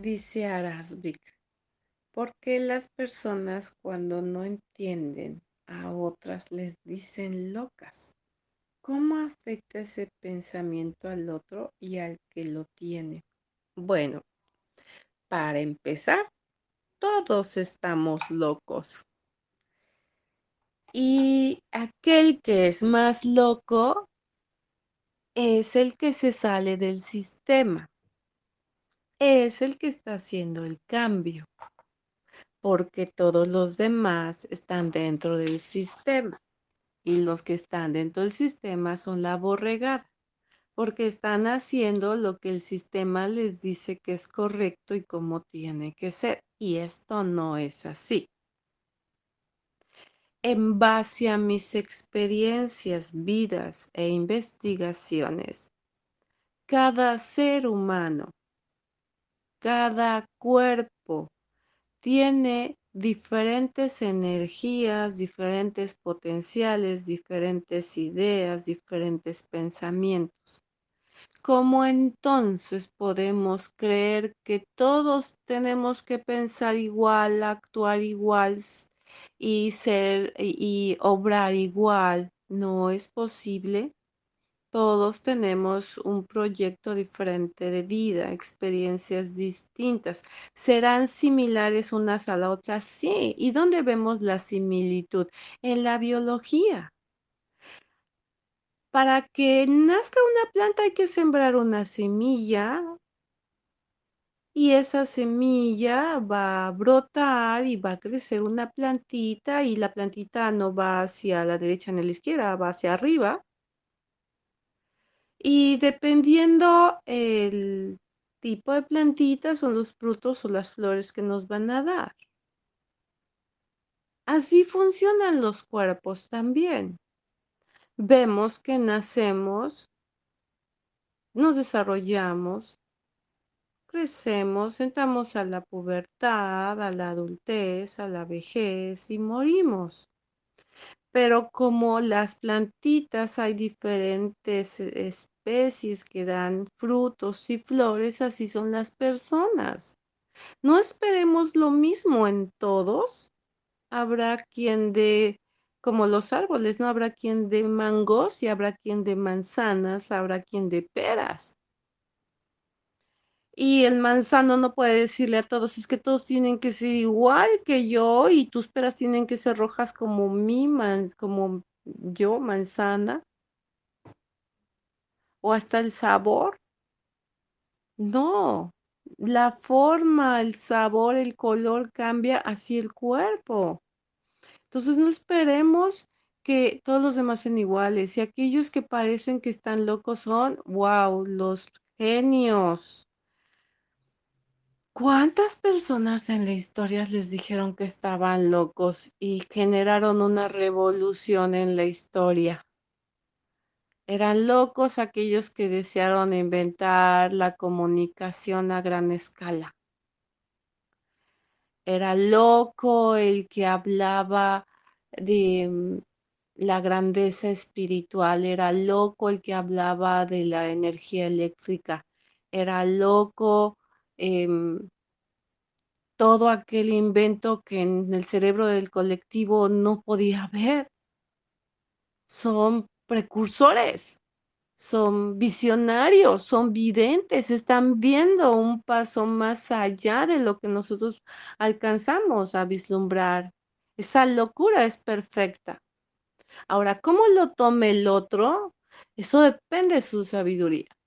Dice Arasvik, ¿por qué las personas cuando no entienden a otras les dicen locas? ¿Cómo afecta ese pensamiento al otro y al que lo tiene? Bueno, para empezar, todos estamos locos. Y aquel que es más loco es el que se sale del sistema. Es el que está haciendo el cambio. Porque todos los demás están dentro del sistema. Y los que están dentro del sistema son la borregada porque están haciendo lo que el sistema les dice que es correcto y cómo tiene que ser. Y esto no es así. En base a mis experiencias, vidas e investigaciones, cada ser humano, cada cuerpo tiene diferentes energías, diferentes potenciales, diferentes ideas, diferentes pensamientos. ¿Cómo entonces podemos creer que todos tenemos que pensar igual, actuar igual y ser y obrar igual? No es posible. Todos tenemos un proyecto diferente de vida, experiencias distintas. ¿Serán similares unas a la otra? Sí. ¿Y dónde vemos la similitud? En la biología. Para que nazca una planta hay que sembrar una semilla y esa semilla va a brotar y va a crecer una plantita y la plantita no va hacia la derecha ni la izquierda, va hacia arriba. Y dependiendo el tipo de plantita son los frutos o las flores que nos van a dar. Así funcionan los cuerpos también vemos que nacemos, nos desarrollamos, crecemos, entramos a la pubertad, a la adultez, a la vejez y morimos. Pero como las plantitas hay diferentes especies que dan frutos y flores, así son las personas. No esperemos lo mismo en todos. Habrá quien de como los árboles, no habrá quien de mangos y habrá quien de manzanas, habrá quien de peras. Y el manzano no puede decirle a todos, es que todos tienen que ser igual que yo y tus peras tienen que ser rojas como mi, como yo, manzana. O hasta el sabor. No, la forma, el sabor, el color cambia así el cuerpo. Entonces no esperemos que todos los demás sean iguales y aquellos que parecen que están locos son, wow, los genios. ¿Cuántas personas en la historia les dijeron que estaban locos y generaron una revolución en la historia? Eran locos aquellos que desearon inventar la comunicación a gran escala. Era loco el que hablaba de mm, la grandeza espiritual, era loco el que hablaba de la energía eléctrica, era loco em, todo aquel invento que en el cerebro del colectivo no podía ver. Son precursores son visionarios, son videntes, están viendo un paso más allá de lo que nosotros alcanzamos a vislumbrar. Esa locura es perfecta. Ahora, ¿cómo lo tome el otro? Eso depende de su sabiduría.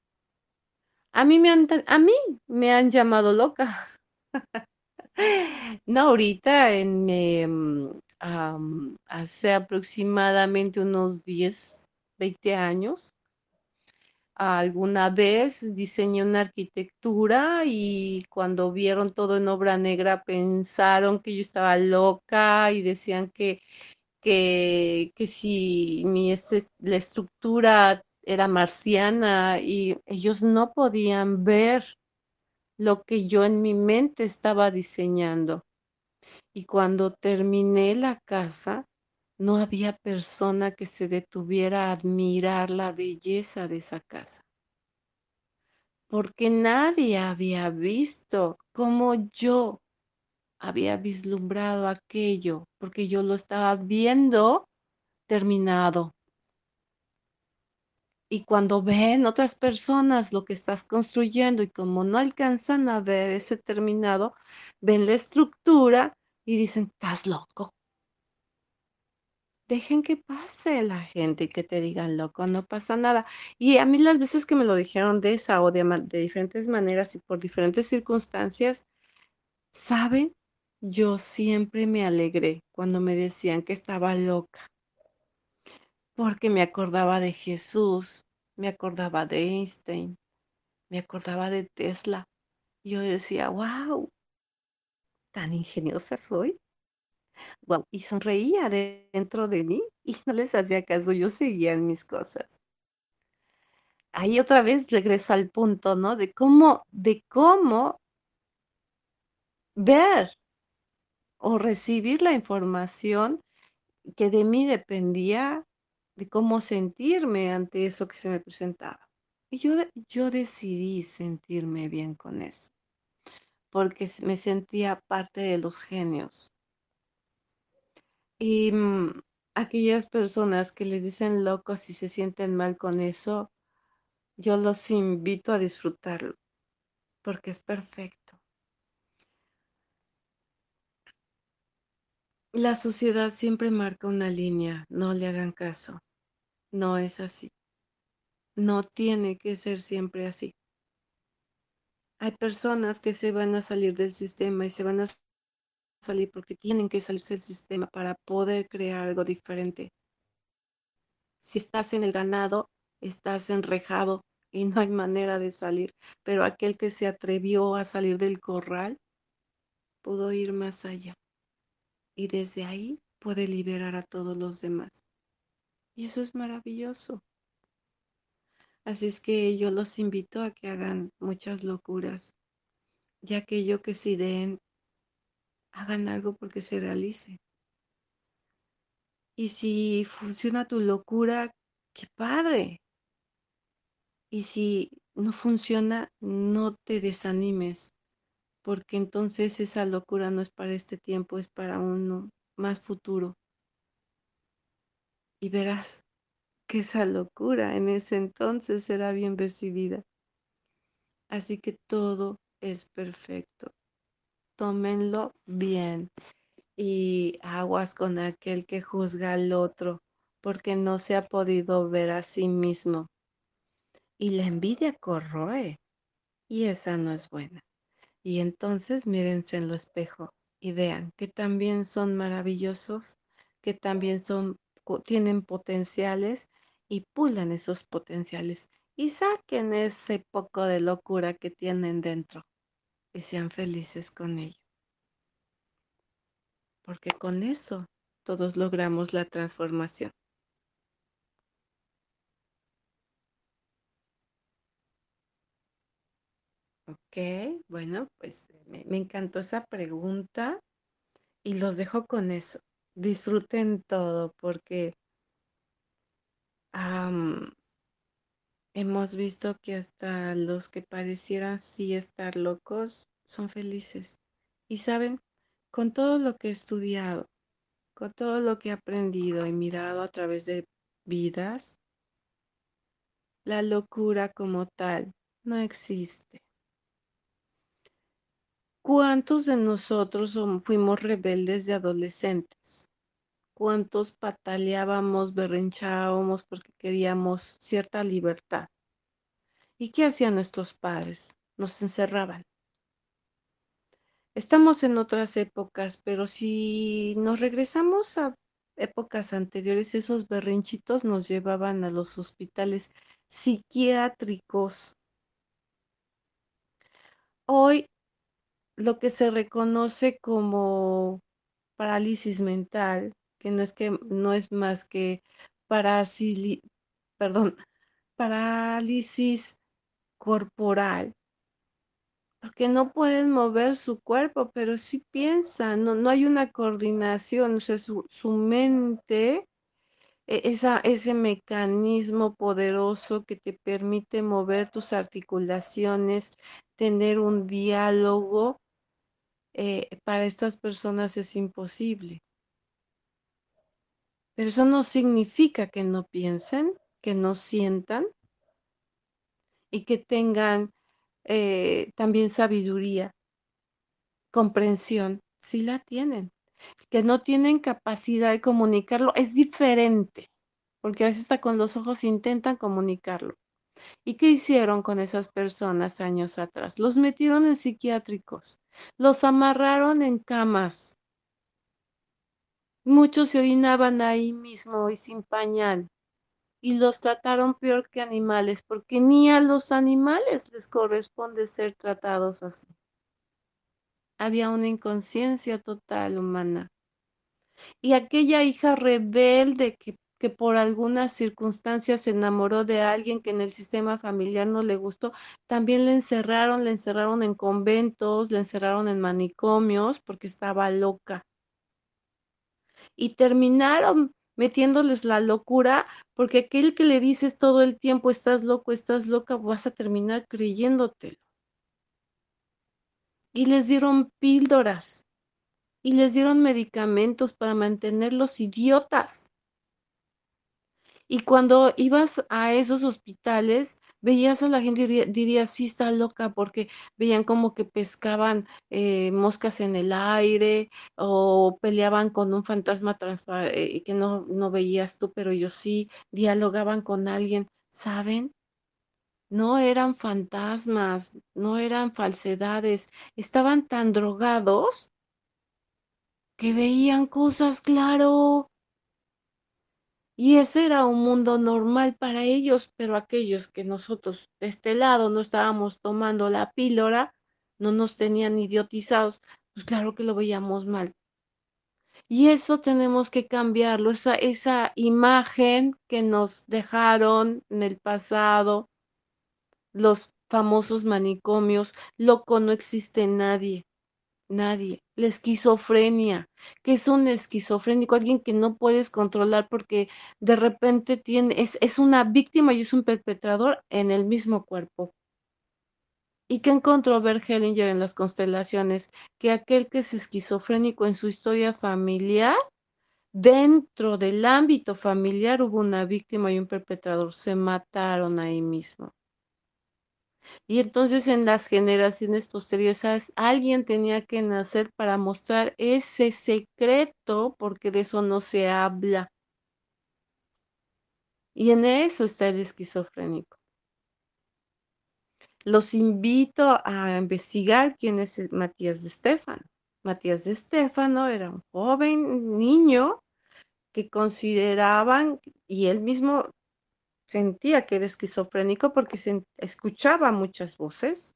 A mí me han, a mí me han llamado loca. no, ahorita en, em, hace aproximadamente unos 10, 20 años, alguna vez diseñé una arquitectura y cuando vieron todo en obra negra pensaron que yo estaba loca y decían que, que, que si mi, la estructura era marciana y ellos no podían ver lo que yo en mi mente estaba diseñando. Y cuando terminé la casa, no había persona que se detuviera a admirar la belleza de esa casa. Porque nadie había visto como yo había vislumbrado aquello, porque yo lo estaba viendo terminado. Y cuando ven otras personas lo que estás construyendo y como no alcanzan a ver ese terminado, ven la estructura y dicen, estás loco. Dejen que pase la gente y que te digan loco, no pasa nada. Y a mí las veces que me lo dijeron de esa o de, de diferentes maneras y por diferentes circunstancias, ¿saben? Yo siempre me alegré cuando me decían que estaba loca porque me acordaba de Jesús, me acordaba de Einstein, me acordaba de Tesla. Yo decía, wow, tan ingeniosa soy. Wow, y sonreía dentro de mí y no les hacía caso, yo seguía en mis cosas. Ahí otra vez regreso al punto, ¿no? De cómo, de cómo ver o recibir la información que de mí dependía de cómo sentirme ante eso que se me presentaba. Y yo, yo decidí sentirme bien con eso, porque me sentía parte de los genios. Y mm, aquellas personas que les dicen locos y se sienten mal con eso, yo los invito a disfrutarlo, porque es perfecto. La sociedad siempre marca una línea, no le hagan caso. No es así. No tiene que ser siempre así. Hay personas que se van a salir del sistema y se van a salir porque tienen que salirse del sistema para poder crear algo diferente. Si estás en el ganado, estás enrejado y no hay manera de salir, pero aquel que se atrevió a salir del corral pudo ir más allá y desde ahí puede liberar a todos los demás. Y eso es maravilloso. Así es que yo los invito a que hagan muchas locuras, ya que yo que si den, hagan algo porque se realice. Y si funciona tu locura, qué padre. Y si no funciona, no te desanimes, porque entonces esa locura no es para este tiempo, es para uno más futuro. Y verás que esa locura en ese entonces será bien recibida. Así que todo es perfecto. Tómenlo bien y aguas con aquel que juzga al otro porque no se ha podido ver a sí mismo. Y la envidia corroe y esa no es buena. Y entonces mírense en lo espejo y vean que también son maravillosos, que también son, tienen potenciales y pulan esos potenciales y saquen ese poco de locura que tienen dentro y sean felices con ello. Porque con eso todos logramos la transformación. Ok, bueno, pues me, encantó esa pregunta y los dejo con eso. Disfruten todo porque hemos visto que hasta los que parecieran sí estar locos son felices. Y saben, con todo lo que he estudiado, con todo lo que he aprendido y mirado a través de vidas, la locura como tal no existe. ¿Cuántos de nosotros fuimos rebeldes de adolescentes? ¿Cuántos pataleábamos, berrenchábamos porque queríamos cierta libertad? ¿Y qué hacían nuestros padres? Nos encerraban. Estamos en otras épocas, pero si nos regresamos a épocas anteriores, esos berrinchitos nos llevaban a los hospitales psiquiátricos. Hoy lo que se reconoce como parálisis mental, que no es que no es más que parálisis, perdón, parálisis corporal, porque no pueden mover su cuerpo, pero sí piensan, no, no hay una coordinación, o sea, su, su mente e-, esa, ese mecanismo poderoso que te permite mover tus articulaciones, tener un diálogo, eh, para estas personas es imposible. Pero eso no significa que no piensen, que no sientan y que tengan eh, también sabiduría, comprensión, si la tienen que no tienen capacidad de comunicarlo, es diferente, porque a veces hasta con los ojos intentan comunicarlo. ¿Y qué hicieron con esas personas años atrás? Los metieron en psiquiátricos, los amarraron en camas. Muchos se orinaban ahí mismo y sin pañal. Y los trataron peor que animales, porque ni a los animales les corresponde ser tratados así. Había una inconsciencia total humana. Y aquella hija rebelde que, que por algunas circunstancias se enamoró de alguien que en el sistema familiar no le gustó, también le encerraron, le encerraron en conventos, le encerraron en manicomios porque estaba loca. Y terminaron metiéndoles la locura, porque aquel que le dices todo el tiempo, estás loco, estás loca, vas a terminar creyéndotelo. Y les dieron píldoras y les dieron medicamentos para mantenerlos idiotas. Y cuando ibas a esos hospitales, veías a la gente y diría, sí está loca, porque veían como que pescaban eh, moscas en el aire o peleaban con un fantasma eh, que no, no veías tú, pero yo sí, dialogaban con alguien, ¿saben? No eran fantasmas, no eran falsedades, estaban tan drogados que veían cosas claro. Y ese era un mundo normal para ellos, pero aquellos que nosotros de este lado no estábamos tomando la píldora, no nos tenían idiotizados, pues claro que lo veíamos mal. Y eso tenemos que cambiarlo, esa, esa imagen que nos dejaron en el pasado, los famosos manicomios, loco no existe nadie. Nadie. La esquizofrenia. que es un esquizofrénico? Alguien que no puedes controlar porque de repente tiene, es, es una víctima y es un perpetrador en el mismo cuerpo. ¿Y qué encontró Bert Hellinger en las constelaciones? Que aquel que es esquizofrénico en su historia familiar, dentro del ámbito familiar hubo una víctima y un perpetrador. Se mataron ahí mismo. Y entonces en las generaciones posteriores alguien tenía que nacer para mostrar ese secreto porque de eso no se habla. Y en eso está el esquizofrénico. Los invito a investigar quién es Matías de Estefano. Matías de Estefano era un joven niño que consideraban, y él mismo sentía que era esquizofrénico porque escuchaba muchas voces.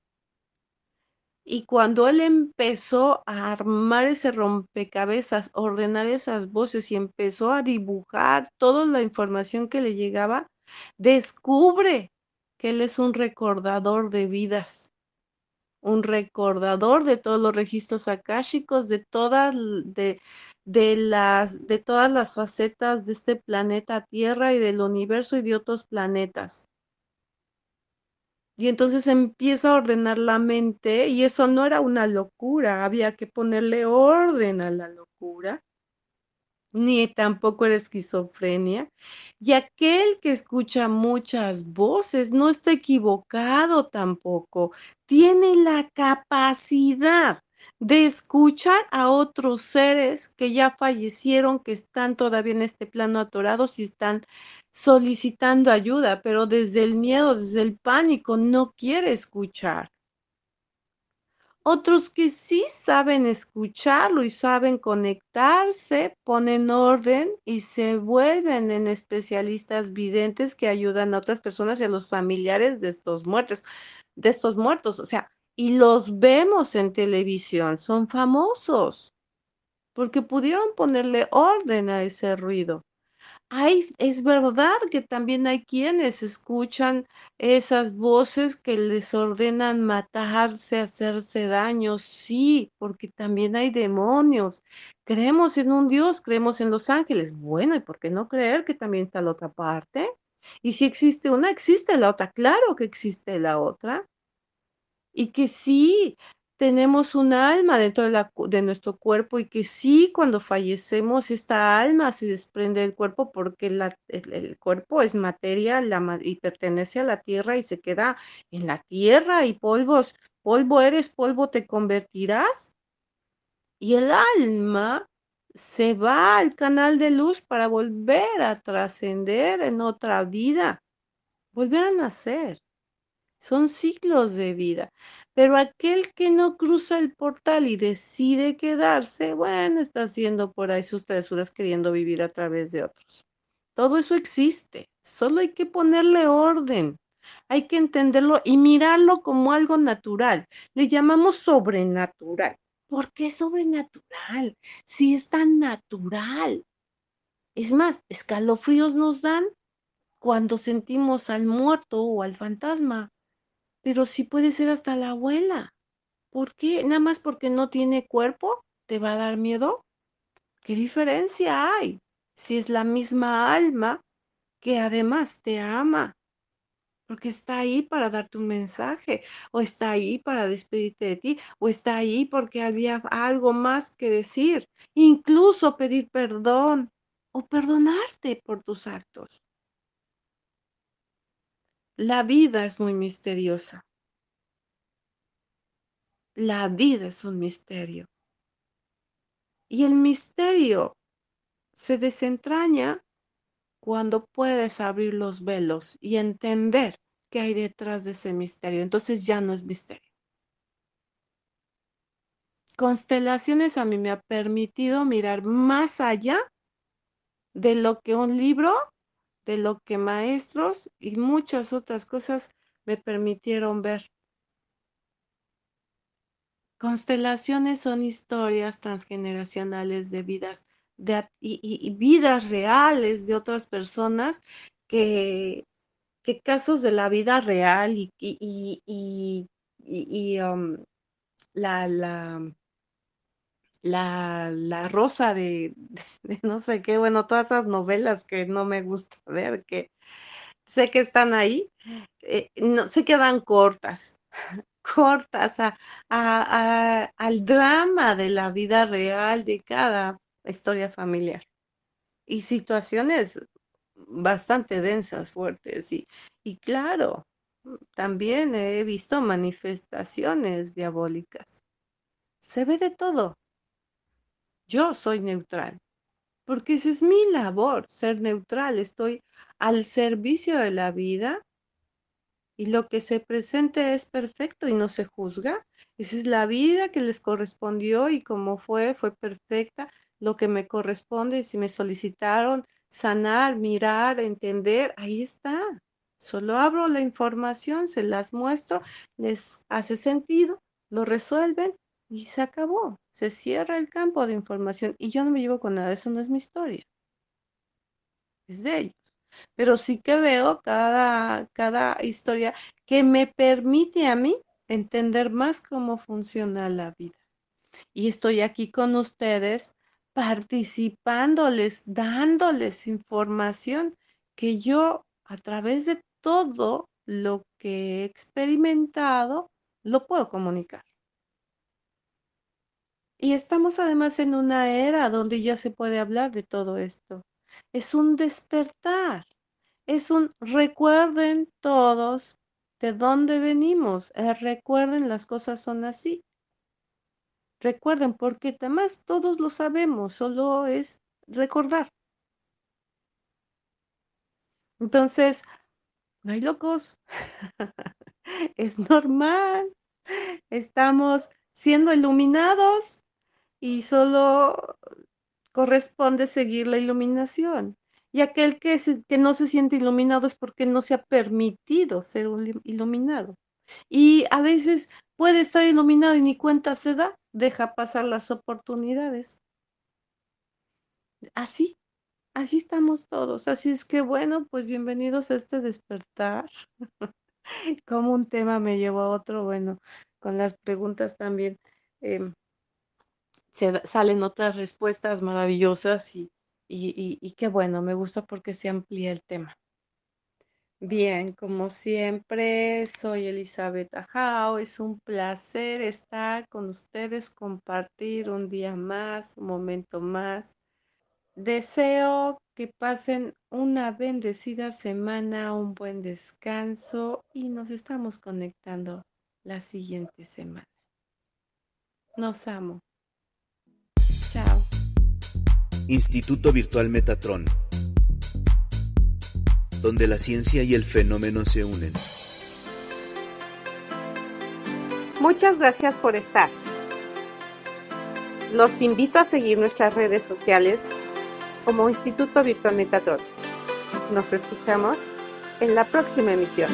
Y cuando él empezó a armar ese rompecabezas, ordenar esas voces y empezó a dibujar toda la información que le llegaba, descubre que él es un recordador de vidas un recordador de todos los registros akáshicos, de todas, de, de, las, de todas las facetas de este planeta Tierra y del universo y de otros planetas. Y entonces empieza a ordenar la mente y eso no era una locura, había que ponerle orden a la locura ni tampoco era esquizofrenia. Y aquel que escucha muchas voces no está equivocado tampoco. Tiene la capacidad de escuchar a otros seres que ya fallecieron, que están todavía en este plano atorados y están solicitando ayuda, pero desde el miedo, desde el pánico, no quiere escuchar. Otros que sí saben escucharlo y saben conectarse, ponen orden y se vuelven en especialistas videntes que ayudan a otras personas y a los familiares de estos muertos, de estos muertos, o sea, y los vemos en televisión, son famosos porque pudieron ponerle orden a ese ruido. Ay, es verdad que también hay quienes escuchan esas voces que les ordenan matarse, hacerse daño. Sí, porque también hay demonios. Creemos en un Dios, creemos en los ángeles. Bueno, ¿y por qué no creer que también está la otra parte? Y si existe una, existe la otra. Claro que existe la otra. Y que sí, tenemos un alma dentro de, de, nuestro cuerpo y que sí, cuando fallecemos, esta alma se desprende del cuerpo porque el, cuerpo es materia y pertenece a la tierra y se queda en la tierra y polvos, polvo eres, polvo te convertirás. Y el alma se va al canal de luz para volver a trascender en otra vida, volver a nacer. Son ciclos de vida. Pero aquel que no cruza el portal y decide quedarse, bueno, está haciendo por ahí sus travesuras queriendo vivir a través de otros. Todo eso existe. Solo hay que ponerle orden. Hay que entenderlo y mirarlo como algo natural. Le llamamos sobrenatural. ¿Por qué sobrenatural? Si es tan natural. Es más, escalofríos nos dan cuando sentimos al muerto o al fantasma pero sí puede ser hasta la abuela. ¿Por qué? Nada más porque no tiene cuerpo, ¿te va a dar miedo? ¿Qué diferencia hay? Si es la misma alma que además te ama, porque está ahí para darte un mensaje, o está ahí para despedirte de ti, o está ahí porque había algo más que decir, incluso pedir perdón o perdonarte por tus actos. La vida es muy misteriosa. La vida es un misterio. Y el misterio se desentraña cuando puedes abrir los velos y entender qué hay detrás de ese misterio. Entonces ya no es misterio. Constelaciones a mí me ha permitido mirar más allá de lo que un libro de lo que maestros y muchas otras cosas me permitieron ver. Constelaciones son historias transgeneracionales de vidas de, y, vidas reales de otras personas que, que casos de la vida real y, y um, la, la, la, la rosa de, no sé qué, bueno, todas esas novelas que no me gusta ver, que sé que están ahí, eh, no, se quedan cortas, cortas a, al drama de la vida real de cada historia familiar. Y situaciones bastante densas, fuertes. Y, y claro, también he visto manifestaciones diabólicas. Se ve de todo. Yo soy neutral, porque esa es mi labor, ser neutral. Estoy al servicio de la vida y lo que se presente es perfecto y no se juzga. Esa es la vida que les correspondió y como fue, fue perfecta. Lo que me corresponde, si me solicitaron sanar, mirar, entender, ahí está. Solo abro la información, se las muestro, les hace sentido, lo resuelven y se acabó. Se cierra el campo de información y yo no me llevo con nada. Eso no es mi historia. Es de ellos. Pero sí que veo cada, cada historia que me permite a mí entender más cómo funciona la vida. Y estoy aquí con ustedes participándoles, dándoles información que yo a través de todo lo que he experimentado lo puedo comunicar. Y estamos además en una era donde ya se puede hablar de todo esto. Es un despertar, es un recuerden todos de dónde venimos, eh, recuerden las cosas son así. Recuerden, porque además todos lo sabemos, solo es recordar. Entonces, no hay locos, es normal, estamos siendo iluminados y solo corresponde seguir la iluminación. Y aquel que, que no se siente iluminado es porque no se ha permitido ser iluminado. Y a veces puede estar iluminado y ni cuenta se da, deja pasar las oportunidades. Así, así estamos todos. Así es que bueno, pues bienvenidos a este despertar. Como un tema me llevó a otro, bueno, con las preguntas también em, se salen otras respuestas maravillosas y, y, y, qué bueno, me gusta porque se amplía el tema. Bien, como siempre, soy Elizabeth Ajao. Es un placer estar con ustedes, compartir un día más, un momento más. Deseo que pasen una bendecida semana, un buen descanso y nos estamos conectando la siguiente semana. Nos amo. Instituto Virtual Metatron, donde la ciencia y el fenómeno se unen. Muchas gracias por estar. Los invito a seguir nuestras redes sociales como Instituto Virtual Metatron. Nos escuchamos en la próxima emisión.